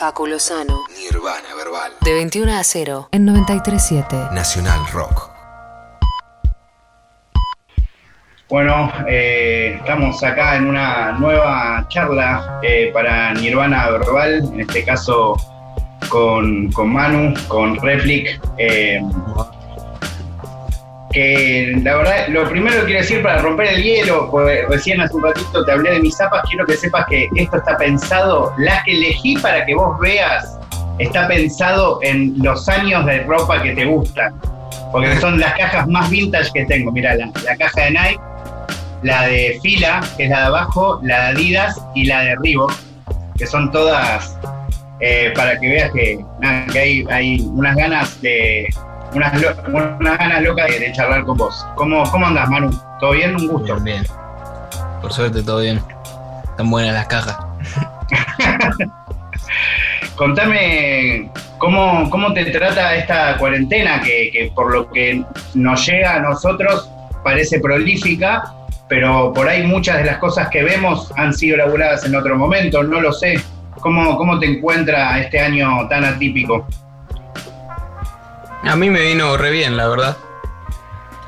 Facu Lozano. Nirvana Verbal. De 21 a 0 en 93.7. Nacional Rock. Bueno, eh, estamos acá en una nueva charla eh, para Nirvana Verbal, en este caso con, con Manu, con Replic. eh, que la verdad, lo primero que quiero decir para romper el hielo, pues recién hace un ratito te hablé de mis zapas, quiero que sepas que esto está pensado, las que elegí para que vos veas, está pensado en los años de ropa que te gustan. Porque son las cajas más vintage que tengo. Mira, la, la caja de Nike, la de Fila, que es la de abajo, la de Adidas y la de Reebok, que son todas eh, para que veas que, que hay, hay unas ganas de unas, lo- unas ganas locas de, de charlar con vos. ¿Cómo, ¿Cómo andás, Manu? ¿Todo bien? Un gusto. Bien, bien. Por suerte todo bien. Están buenas las cajas. Contame cómo, cómo te trata esta cuarentena, que, que por lo que nos llega a nosotros parece prolífica, pero por ahí muchas de las cosas que vemos han sido elaboradas en otro momento, no lo sé. ¿Cómo, cómo te encuentra este año tan atípico? A mí me vino re bien, la verdad.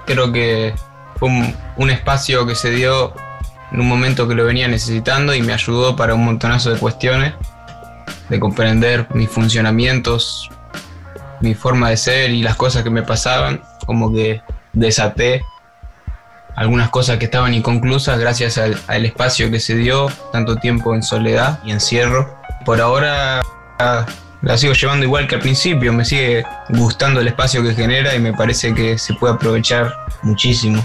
Creo que fue un, espacio que se dio en un momento que lo venía necesitando y me ayudó para un montonazo de cuestiones, de comprender mis funcionamientos, mi forma de ser y las cosas que me pasaban, como que desaté algunas cosas que estaban inconclusas gracias al espacio que se dio, tanto tiempo en soledad y encierro. Por ahora la sigo llevando igual que al principio, me sigue gustando el espacio que genera y me parece que se puede aprovechar muchísimo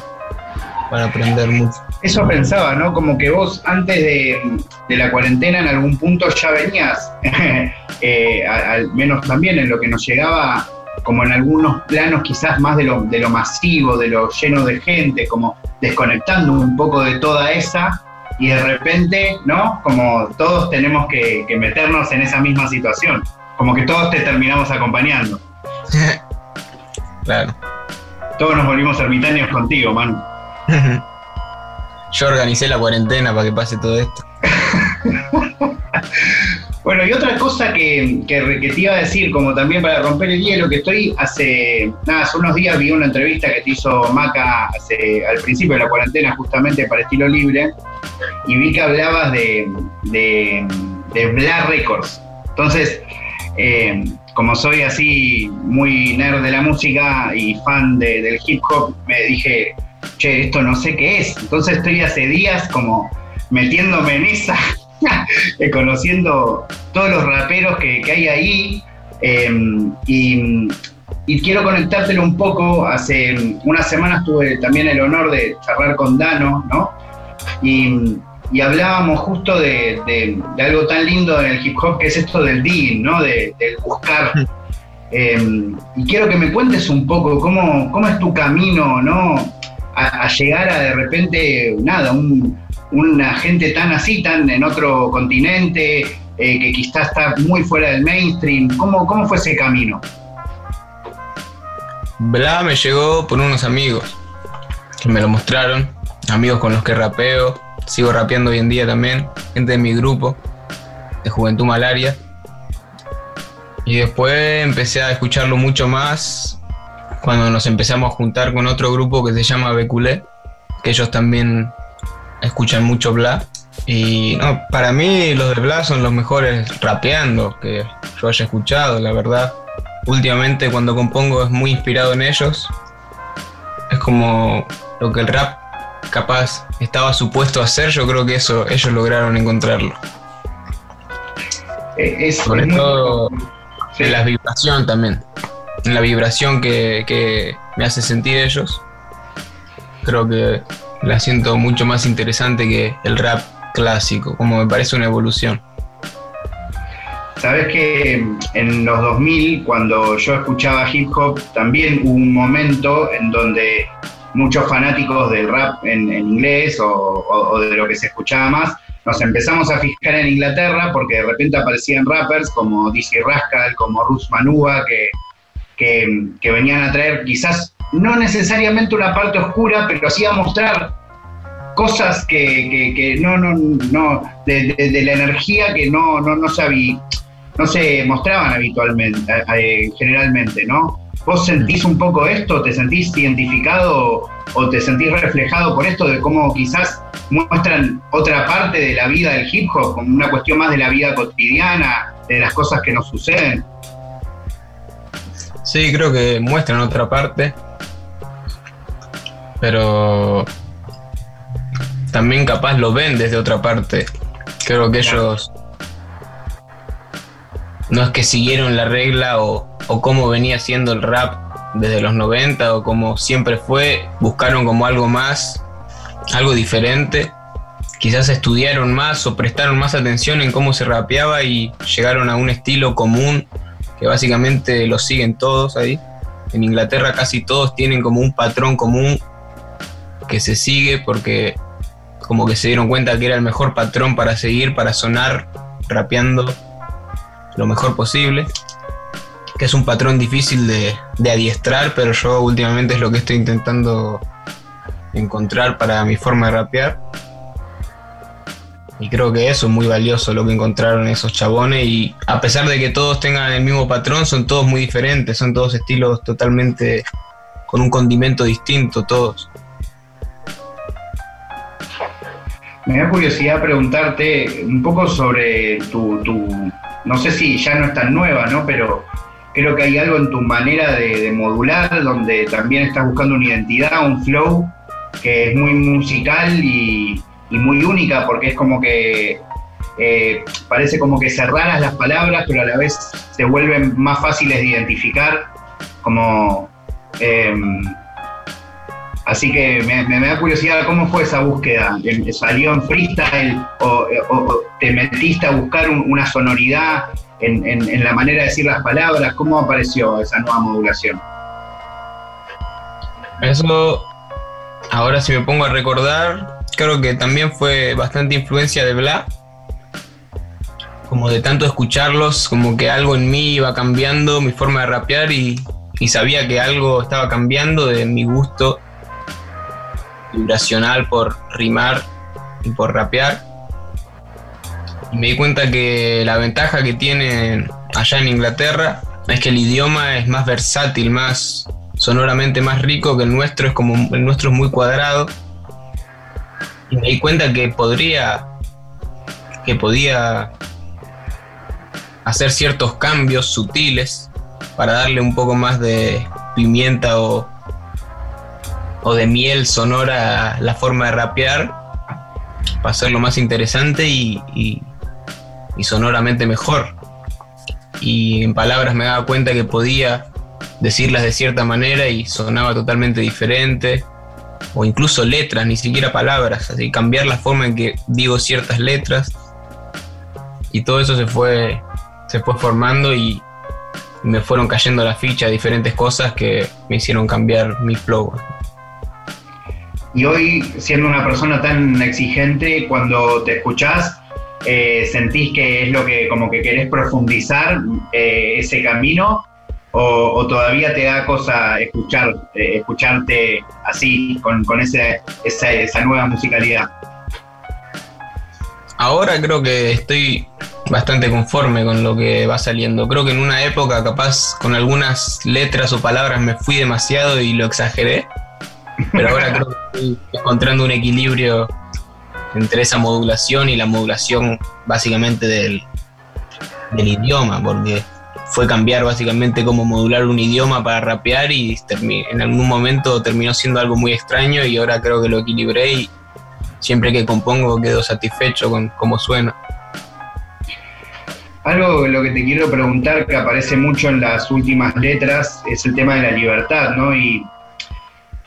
para aprender mucho. Eso pensaba, ¿no? Como que vos antes de, de la cuarentena en algún punto ya venías, eh, al menos también en lo que nos llegaba, como en algunos planos quizás más de lo, de lo masivo, de lo lleno de gente, como desconectando un poco de toda esa y de repente, ¿no? Como todos tenemos que, que meternos en esa misma situación, como que todos te terminamos acompañando. Claro. Todos nos volvimos ermitaños contigo, Manu. Yo organicé la cuarentena para que pase todo esto. Bueno, y otra cosa que, que- que te iba a decir, como también para romper el hielo, que estoy hace, nada, hace unos días vi una entrevista que te hizo Maca hace, al principio de la cuarentena, justamente para Estilo Libre, y vi que hablabas de, de, de Bla Records. Entonces, eh, como soy así muy nerd de la música y fan de- del hip hop, me dije, che, esto no sé qué es. Entonces estoy hace días como metiéndome en esa, eh, conociendo todos los raperos que, que hay ahí. y, y quiero conectártelo un poco. Hace unas semanas tuve también el honor de charlar con Dano, ¿no? Y, y hablábamos justo de, de- de algo tan lindo en el hip hop que es esto del digging, ¿no? De, del buscar. Eh, y quiero que me cuentes un poco cómo, cómo es tu camino, ¿no? A, a llegar a de repente, nada, un, una gente tan así, tan en otro continente, eh, que quizás está muy fuera del mainstream. ¿Cómo, cómo fue ese camino? Bla me llegó por unos amigos que me lo mostraron, amigos con los que rapeo, sigo rapeando hoy en día también, gente de mi grupo de Juventud Malaria. Y después empecé a escucharlo mucho más cuando nos empezamos a juntar con otro grupo que se llama Beculé, que ellos también escuchan mucho Bla. Y no, para mí los de Bla son los mejores rapeando que yo haya escuchado, la verdad últimamente cuando compongo es muy inspirado en ellos. Es como lo que el rap capaz estaba supuesto a hacer, yo creo que eso ellos lograron encontrarlo. Eh, es, Sobre es muy- todo Sí. en la vibración también. En la vibración que, que me hace sentir ellos. Creo que la siento mucho más interesante que el rap clásico, como me parece una evolución. Sabes que en los 2000, cuando yo escuchaba hip hop, también hubo un momento en donde muchos fanáticos del rap en, inglés o, de lo que se escuchaba más, nos empezamos a fijar en Inglaterra porque de repente aparecían rappers como DC Rascal, como Rus Manuga, que, que, venían a traer quizás no necesariamente una parte oscura, pero sí a mostrar cosas que, que- que no, no, no, de, de- la energía que no, no, no se había, no se mostraban habitualmente, eh, generalmente, ¿no? ¿Vos sentís un poco esto? ¿Te sentís identificado o te sentís reflejado por esto de cómo quizás muestran otra parte de la vida del hip hop, como una cuestión más de la vida cotidiana, de las cosas que nos suceden? Sí, creo que muestran otra parte, pero también capaz lo ven desde otra parte. Creo que ellos no es que siguieron la regla o, o cómo venía siendo el rap desde los 90 o como siempre fue, buscaron como algo más, algo diferente. Quizás estudiaron más o prestaron más atención en cómo se rapeaba y llegaron a un estilo común que básicamente lo siguen todos ahí. En Inglaterra casi todos tienen como un patrón común que se sigue porque como que se dieron cuenta que era el mejor patrón para seguir, para sonar rapeando lo mejor posible. Que es un patrón difícil de, adiestrar, pero yo últimamente es lo que estoy intentando encontrar para mi forma de rapear. Y creo que eso es muy valioso lo que encontraron esos chabones. Y a pesar de que todos tengan el mismo patrón, son todos muy diferentes, son todos estilos totalmente con un condimento distinto, todos. Me da curiosidad preguntarte un poco sobre tu, no sé si ya no es tan nueva, ¿no? Pero creo que hay algo en tu manera de, modular, donde también estás buscando una identidad, un flow que es muy musical y, muy única, porque es como que eh, parece como que cerraras las palabras, pero a la vez se vuelven más fáciles de identificar, como... Em, Así que me, da curiosidad cómo fue esa búsqueda. ¿Salió en freestyle o, te metiste a buscar una sonoridad en, la manera de decir las palabras? ¿Cómo apareció esa nueva modulación? Eso, ahora si me pongo a recordar, creo que también fue bastante influencia de Bla. Como de tanto escucharlos, como que algo en mí iba cambiando, mi forma de rapear y sabía que algo estaba cambiando de mi gusto vibracional por rimar y por rapear. Y me di cuenta que la ventaja que tienen allá en Inglaterra es que el idioma es más versátil, más sonoramente más rico que el nuestro, es como el nuestro es muy cuadrado. Y me di cuenta que podría que podía hacer ciertos cambios sutiles para darle un poco más de pimienta o o de miel sonora la forma de rapear para hacerlo más interesante y, y, sonoramente mejor. Y en palabras me daba cuenta que podía decirlas de cierta manera y sonaba totalmente diferente. O incluso letras, ni siquiera palabras. Así cambiar la forma en que digo ciertas letras. Y todo eso se fue, se fue formando y me fueron cayendo la ficha diferentes cosas que me hicieron cambiar mi flow. Y hoy, siendo una persona tan exigente, cuando te escuchás, eh, sentís que es lo que como que querés profundizar eh, ese camino o, todavía te da cosa escuchar eh, escucharte así con, esa, nueva musicalidad. Ahora creo que estoy bastante conforme con lo que va saliendo. Creo que en una época capaz con algunas letras o palabras me fui demasiado y lo exageré pero ahora creo que estoy encontrando un equilibrio entre esa modulación y la modulación básicamente del, del idioma, porque fue cambiar básicamente cómo modular un idioma para rapear y en algún momento terminó siendo algo muy extraño y ahora creo que lo equilibré y siempre que compongo quedo satisfecho con cómo suena. Algo lo que te quiero preguntar que aparece mucho en las últimas letras es el tema de la libertad, ¿no? Y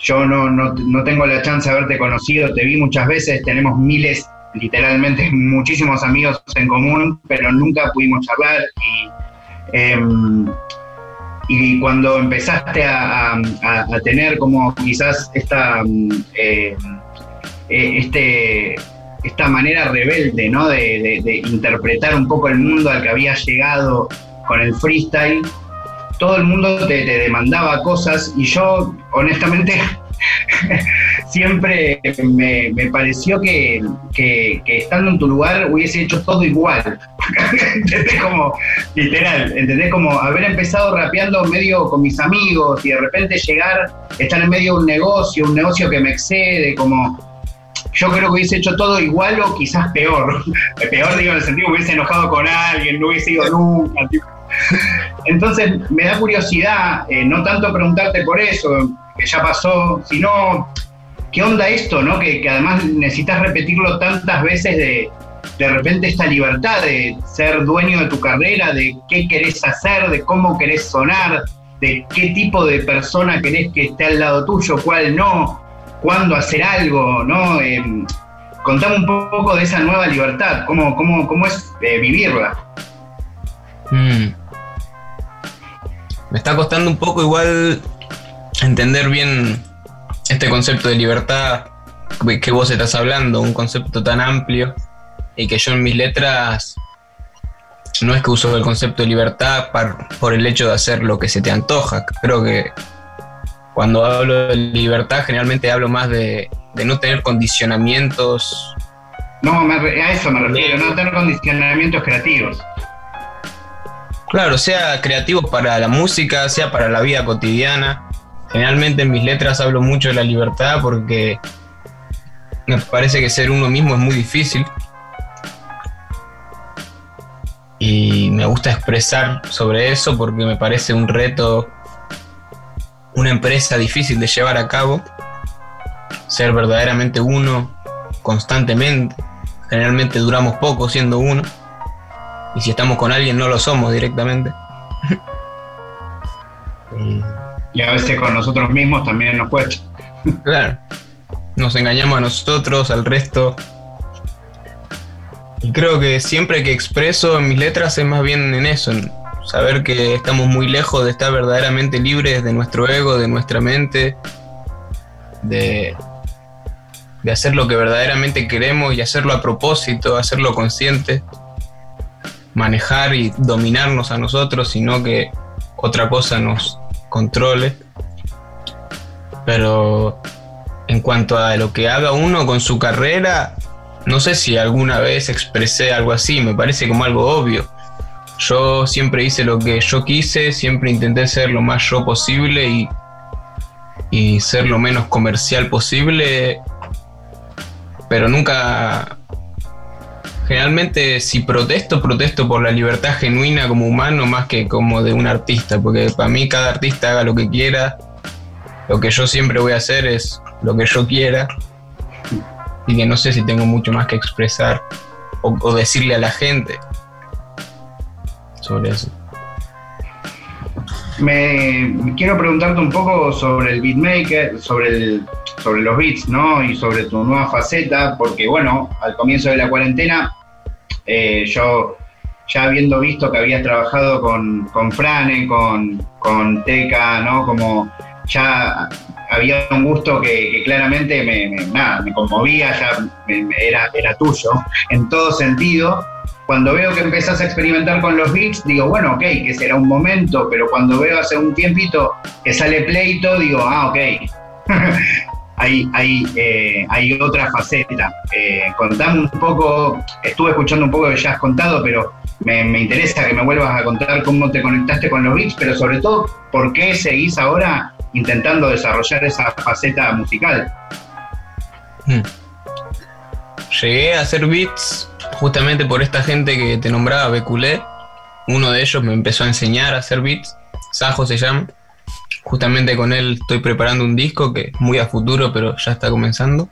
yo no, no, no tengo la chance de haberte conocido, te vi muchas veces, tenemos miles, literalmente muchísimos amigos en común, pero nunca pudimos charlar y, em, y cuando empezaste a, tener como quizás esta, eh, eh, este, esta manera rebelde ¿no? De, interpretar un poco el mundo al que había llegado con el freestyle, todo el mundo te, demandaba cosas y yo honestamente siempre me, me pareció que, que, estando en tu lugar hubiese hecho todo igual. ¿Entendés? Como, literal, ¿entendés? Como haber empezado rapeando medio con mis amigos y de repente llegar, estar en medio de un negocio, un negocio que me excede, como yo creo que hubiese hecho todo igual o quizás peor. peor digo en el sentido que hubiese enojado con alguien, no hubiese ido nunca. Entonces me da curiosidad, eh, no tanto preguntarte por eso, que ya pasó, sino qué onda esto, ¿no? Que, además necesitas repetirlo tantas veces de de repente esta libertad de ser dueño de tu carrera, de qué querés hacer, de cómo querés sonar, de qué tipo de persona querés que esté al lado tuyo, cuál no, cuándo hacer algo, ¿no? Eh, contame un poco de esa nueva libertad, cómo, cómo, cómo es eh, vivirla. Mm. Me está costando un poco igual entender bien este concepto de libertad que vos estás hablando, un concepto tan amplio y que yo en mis letras no es que uso el concepto de libertad por el hecho de hacer lo que se te antoja. Creo que cuando hablo de libertad generalmente hablo más de, no tener condicionamientos. No, a eso me refiero, no tener condicionamientos creativos. Claro, sea creativo para la música, sea para la vida cotidiana. Generalmente en mis letras hablo mucho de la libertad porque me parece que ser uno mismo es muy difícil. Y me gusta expresar sobre eso porque me parece un reto, una empresa difícil de llevar a cabo. Ser verdaderamente uno constantemente. Generalmente duramos poco siendo uno. Y si estamos con alguien no lo somos directamente. y a veces con nosotros mismos también nos cuesta. claro. Nos engañamos a nosotros, al resto. Y creo que siempre que expreso en mis letras es más bien en eso, en saber que estamos muy lejos de estar verdaderamente libres de nuestro ego, de nuestra mente, de, de hacer lo que verdaderamente queremos y hacerlo a propósito, hacerlo consciente, manejar y dominarnos a nosotros, sino que otra cosa nos controle. Pero en cuanto a lo que haga uno con su carrera, no sé si alguna vez expresé algo así, me parece como algo obvio. Yo siempre hice lo que yo quise, siempre intenté ser lo más yo posible y, y ser lo menos comercial posible, pero nunca... Generalmente si protesto, protesto por la libertad genuina como humano más que como de un artista, porque para mí cada artista haga lo que quiera, lo que yo siempre voy a hacer es lo que yo quiera y que no sé si tengo mucho más que expresar o, decirle a la gente sobre eso. Me quiero preguntarte un poco sobre el beatmaker, sobre el, sobre los beats, ¿no? Y sobre tu nueva faceta, porque bueno, al comienzo de la cuarentena, eh, yo ya habiendo visto que habías trabajado con, con Frane, con, con Teca, ¿no? Como ya había un gusto que, claramente me, me, conmovía, ya era, era tuyo en todo sentido. Cuando veo que empezás a experimentar con los beats, digo, bueno, ok, que será un momento, pero cuando veo hace un tiempito que sale pleito, digo, ah, ok, hay, hay, eh, hay otra faceta. Eh, contame un poco, estuve escuchando un poco que ya has contado, pero me, me, interesa que me vuelvas a contar cómo te conectaste con los beats, pero sobre todo, ¿por qué seguís ahora intentando desarrollar esa faceta musical. Hmm. Llegué a hacer beats justamente por esta gente que te nombraba, Beculé. Uno de ellos me empezó a enseñar a hacer beats. Sajo se llama. Justamente con él estoy preparando un disco que es muy a futuro, pero ya está comenzando.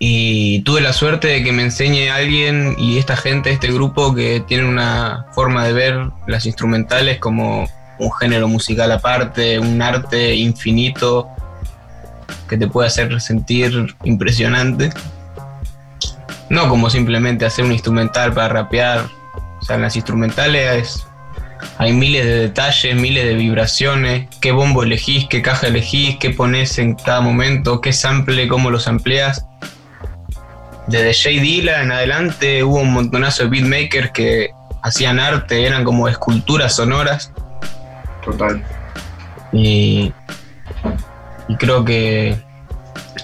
Y tuve la suerte de que me enseñe alguien y esta gente, este grupo, que tiene una forma de ver las instrumentales como un género musical aparte, un arte infinito que te puede hacer sentir impresionante. No como simplemente hacer un instrumental para rapear. O sea, las instrumentales hay miles de detalles, miles de vibraciones, qué bombo elegís, qué caja elegís, qué pones en cada momento, qué sample, cómo los amplias. Desde J. Dilla en adelante hubo un montonazo de beatmakers que hacían arte, eran como esculturas sonoras Total. Y Y creo que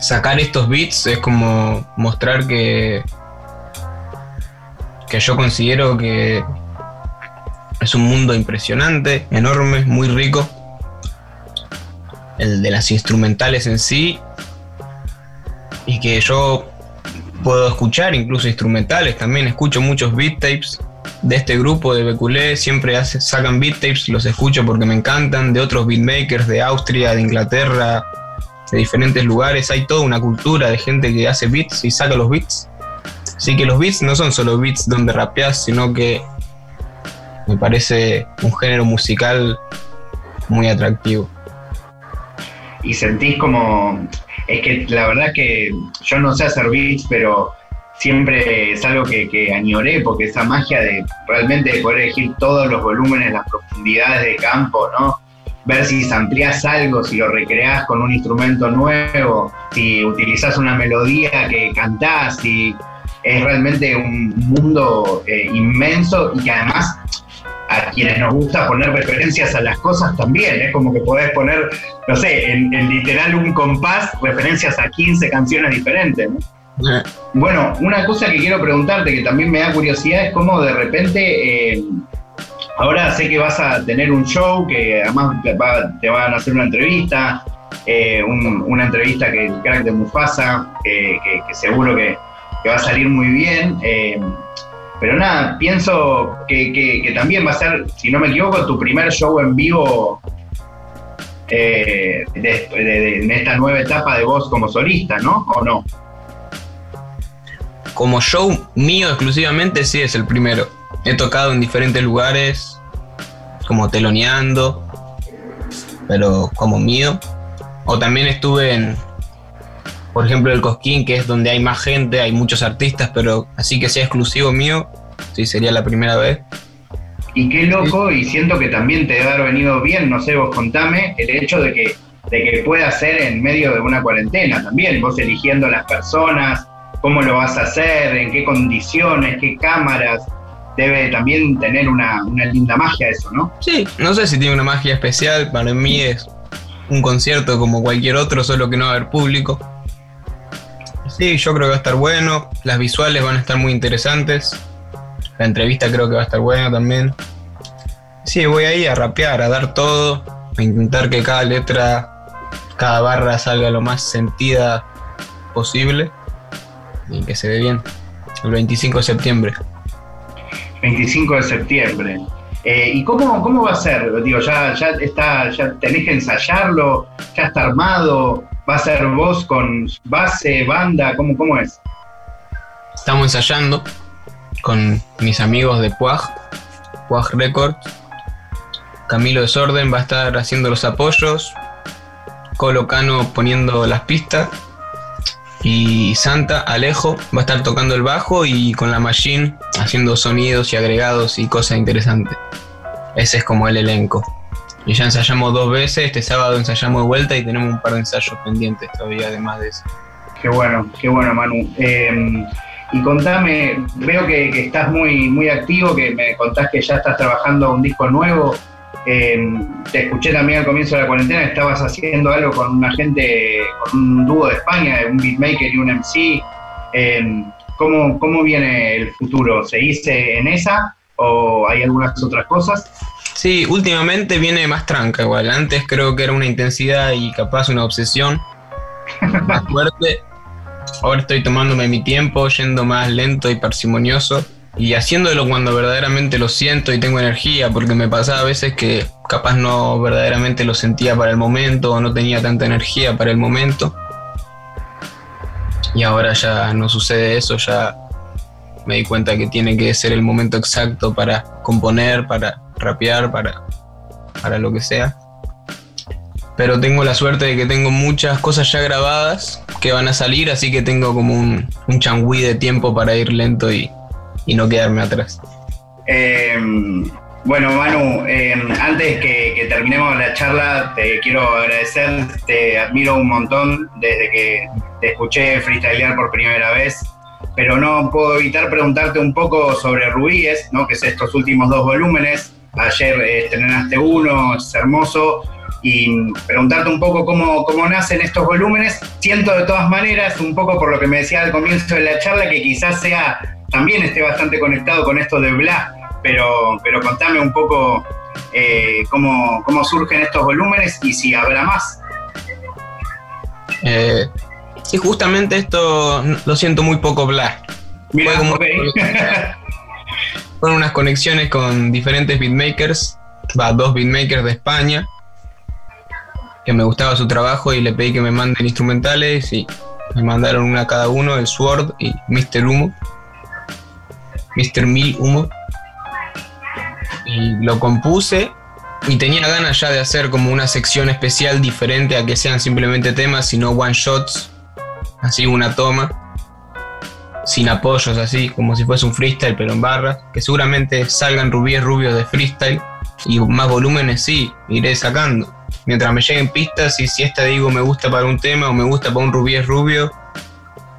sacar estos beats es como mostrar que que yo considero que es un mundo impresionante, enorme, muy rico. El de las instrumentales en sí. Y que yo puedo escuchar incluso instrumentales también. Escucho muchos beat tapes de este grupo de Beculé. Siempre hace, sacan beat tapes, los escucho porque me encantan. De otros beatmakers de Austria, de Inglaterra, de diferentes lugares. Hay toda una cultura de gente que hace beats y saca los beats. Así que los beats no son solo beats donde rapeas, sino que me parece un género musical muy atractivo. Y sentís como, es que la verdad que yo no sé hacer beats, pero siempre es algo que, que añoré, porque esa magia de realmente poder elegir todos los volúmenes, las profundidades de campo, ¿no? Ver si amplias algo, si lo recreás con un instrumento nuevo, si utilizás una melodía que cantás, si es realmente un mundo eh, inmenso y que además a quienes nos gusta poner referencias a las cosas también, es como que podés poner, no sé, en, literal un compás, referencias a 15 canciones diferentes. Eh. Bueno, una cosa que quiero preguntarte que también me da curiosidad es cómo de repente, eh, ahora sé que vas a tener un show, que además te van a hacer una entrevista, una entrevista que el crack de Mufasa, que seguro que que va a salir muy bien. Pero nada, pienso que, también va a ser, si no me equivoco, tu primer show en vivo eh, en esta nueva etapa de voz como solista, ¿no? ¿O no? Como show mío exclusivamente, sí es el primero. He tocado en diferentes lugares, como teloneando, pero como mío. O también estuve en, por ejemplo, el Cosquín, que es donde hay más gente, hay muchos artistas, pero así que sea exclusivo mío, sí, sería la primera vez. Y qué loco, y siento que también te debe haber venido bien, no sé, vos contame, el hecho de que, de que pueda ser en medio de una cuarentena también, vos eligiendo las personas, cómo lo vas a hacer, en qué condiciones, qué cámaras, debe también tener una, una linda magia eso, ¿no? Sí, no sé si tiene una magia especial, para mí es un concierto como cualquier otro, solo que no va a haber público Sí, yo creo que va a estar bueno. Las visuales van a estar muy interesantes. La entrevista creo que va a estar buena también. Sí, voy ahí a rapear, a dar todo, a intentar que cada letra, cada barra salga lo más sentida posible y que se ve bien. El 25 de septiembre. 25 de septiembre. Eh, ¿Y cómo, cómo va a ser? Digo, ya, ya está, ya tenés que ensayarlo, ya está armado, va a ser vos con base, banda, ¿cómo, cómo es? Estamos ensayando con mis amigos de Puag, Puag Records. Camilo Desorden va a estar haciendo los apoyos, Colocano poniendo las pistas y Santa Alejo va a estar tocando el bajo y con la machine haciendo sonidos y agregados y cosas interesantes. Ese es como el elenco. Y ya ensayamos dos veces, este sábado ensayamos de vuelta y tenemos un par de ensayos pendientes todavía, además de eso. Qué bueno, qué bueno, Manu. Em, y contame, veo que, estás muy, muy activo, que me contás que ya estás trabajando un disco nuevo. Em, te escuché también al comienzo de la cuarentena estabas haciendo algo con una gente, con un dúo de España, un beatmaker y un MC. Em, ¿cómo, ¿Cómo viene el futuro? ¿Seguís en esa o hay algunas otras cosas? Sí, últimamente viene más tranca igual. Antes creo que era una intensidad y capaz una obsesión más fuerte. Ahora estoy tomándome mi tiempo, yendo más lento y parsimonioso y haciéndolo cuando verdaderamente lo siento y tengo energía, porque me pasaba a veces que capaz no verdaderamente lo sentía para el momento o no tenía tanta energía para el momento. Y ahora ya no sucede eso, ya me di cuenta que tiene que ser el momento exacto para componer, para rapear, para, para lo que sea. Pero tengo la suerte de que tengo muchas cosas ya grabadas que van a salir, así que tengo como un, un changüí de tiempo para ir lento y, y no quedarme atrás. Em, bueno, Manu, em, antes que, que, terminemos la charla, te quiero agradecer, te admiro un montón desde que te escuché freestylear por primera vez pero no puedo evitar preguntarte un poco sobre Rubíes, ¿no? que es estos últimos dos volúmenes. Ayer eh, estrenaste uno, es hermoso. y preguntarte un poco cómo, cómo nacen estos volúmenes. Siento de todas maneras, un poco por lo que me decía al comienzo de la charla, que quizás sea, también esté bastante conectado con esto de Bla, pero, pero contame un poco eh, cómo, cómo surgen estos volúmenes y si habrá más. Eh, sí, justamente esto lo siento muy poco Bla. Mira, Fue como- ok. con unas conexiones con diferentes beatmakers, va, dos beatmakers de España, que me gustaba su trabajo y le pedí que me manden instrumentales y me mandaron una cada uno, el Sword y Mr. Humo, Mr. Mil Humo. Y lo compuse y tenía ganas ya de hacer como una sección especial diferente a que sean simplemente temas, sino one shots, así una toma sin apoyos, así como si fuese un freestyle, pero en barras, que seguramente salgan rubíes rubios de freestyle y más volúmenes sí, iré sacando. Mientras me lleguen pistas y si esta digo me gusta para un tema o me gusta para un rubíes rubio,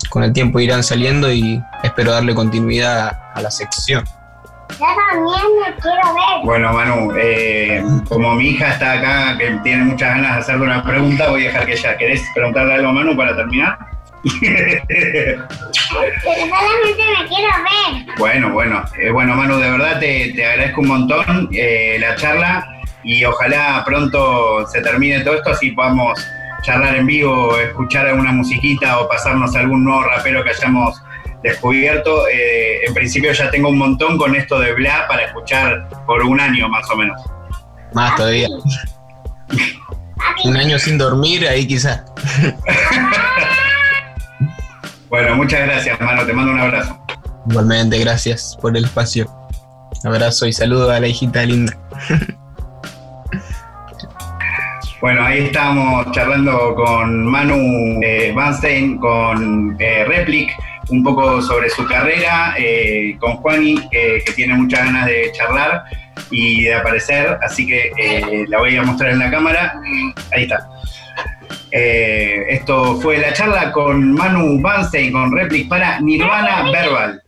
con el tiempo irán saliendo y espero darle continuidad a, la sección. Yo también me quiero ver. Bueno, Manu, eh, como mi hija está acá, que tiene muchas ganas de hacerle una pregunta, voy a dejar que ella. ¿Querés preguntarle algo a Manu para terminar? Pero solamente me quiero ver. bueno, bueno. Eh, bueno, Manu, de verdad te, te agradezco un montón eh, la charla y ojalá pronto se termine todo esto, así podamos charlar en vivo, escuchar alguna musiquita o pasarnos algún nuevo rapero que hayamos descubierto. Eh, en principio ya tengo un montón con esto de Bla para escuchar por un año más o menos. Más todavía. Un año sin dormir, ahí quizás. Bueno, muchas gracias, Manu, te mando un abrazo. Igualmente, gracias por el espacio. Abrazo y saludo a la hijita linda. Bueno, ahí estábamos charlando con Manu eh, Vanstein, con eh, Replic, un poco sobre su carrera, eh, con Juani, que, que tiene muchas ganas de charlar y de aparecer, así que eh, la voy a mostrar en la cámara. Ahí está. Eh, esto fue la charla con Manu Vanstein, con Replic para Nirvana Verbal.